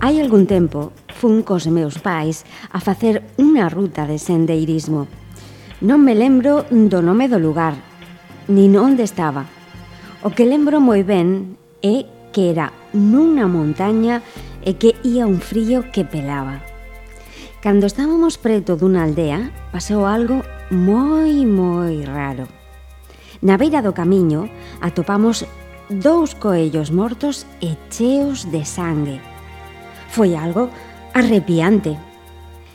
Hai algún tempo fun cos meus pais a facer unha ruta de sendeirismo. Non me lembro do nome do lugar, nin onde estaba. O que lembro moi ben é que era nunha montaña e que ía un frío que pelaba. Cando estábamos preto dunha aldea, pasou algo moi, moi raro. Na beira do camiño atopamos dous coellos mortos e cheos de sangue Foi algo arrepiante.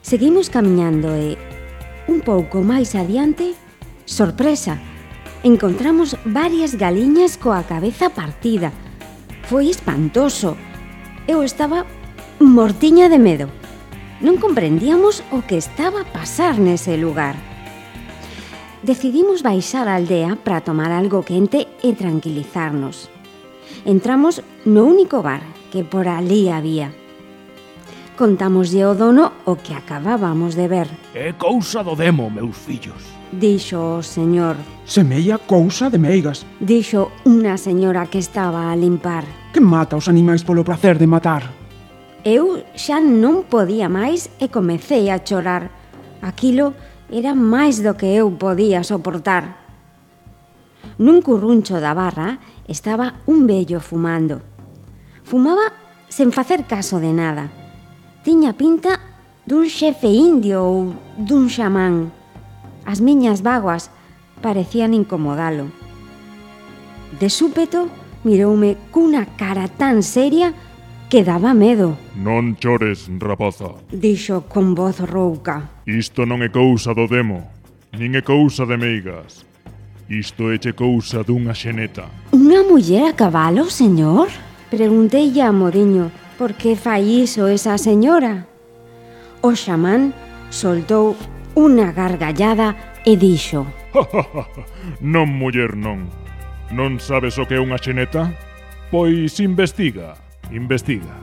Seguimos camiñando e, un pouco máis adiante, sorpresa, encontramos varias galiñas coa cabeza partida. Foi espantoso. Eu estaba mortiña de medo. Non comprendíamos o que estaba a pasar nese lugar. Decidimos baixar a aldea para tomar algo quente e tranquilizarnos entramos no único bar que por ali había. Contámoslle ao dono o que acabábamos de ver. É cousa do demo, meus fillos. Dixo o señor. Semella cousa de meigas. Dixo unha señora que estaba a limpar. Que mata os animais polo placer de matar. Eu xa non podía máis e comecei a chorar. Aquilo era máis do que eu podía soportar. Nun curruncho da barra estaba un vello fumando. Fumaba sen facer caso de nada tiña pinta dun xefe indio ou dun xamán. As miñas vaguas parecían incomodalo. De súpeto, miroume cunha cara tan seria que daba medo. Non chores, rapaza. Dixo con voz rouca. Isto non é cousa do demo, nin é cousa de meigas. Isto é che cousa dunha xeneta. Unha muller a cabalo, señor? Preguntei a Modiño Por que fai iso esa señora? O xamán soltou unha gargallada e dixo Non, muller, non Non sabes o que é unha xeneta? Pois investiga, investiga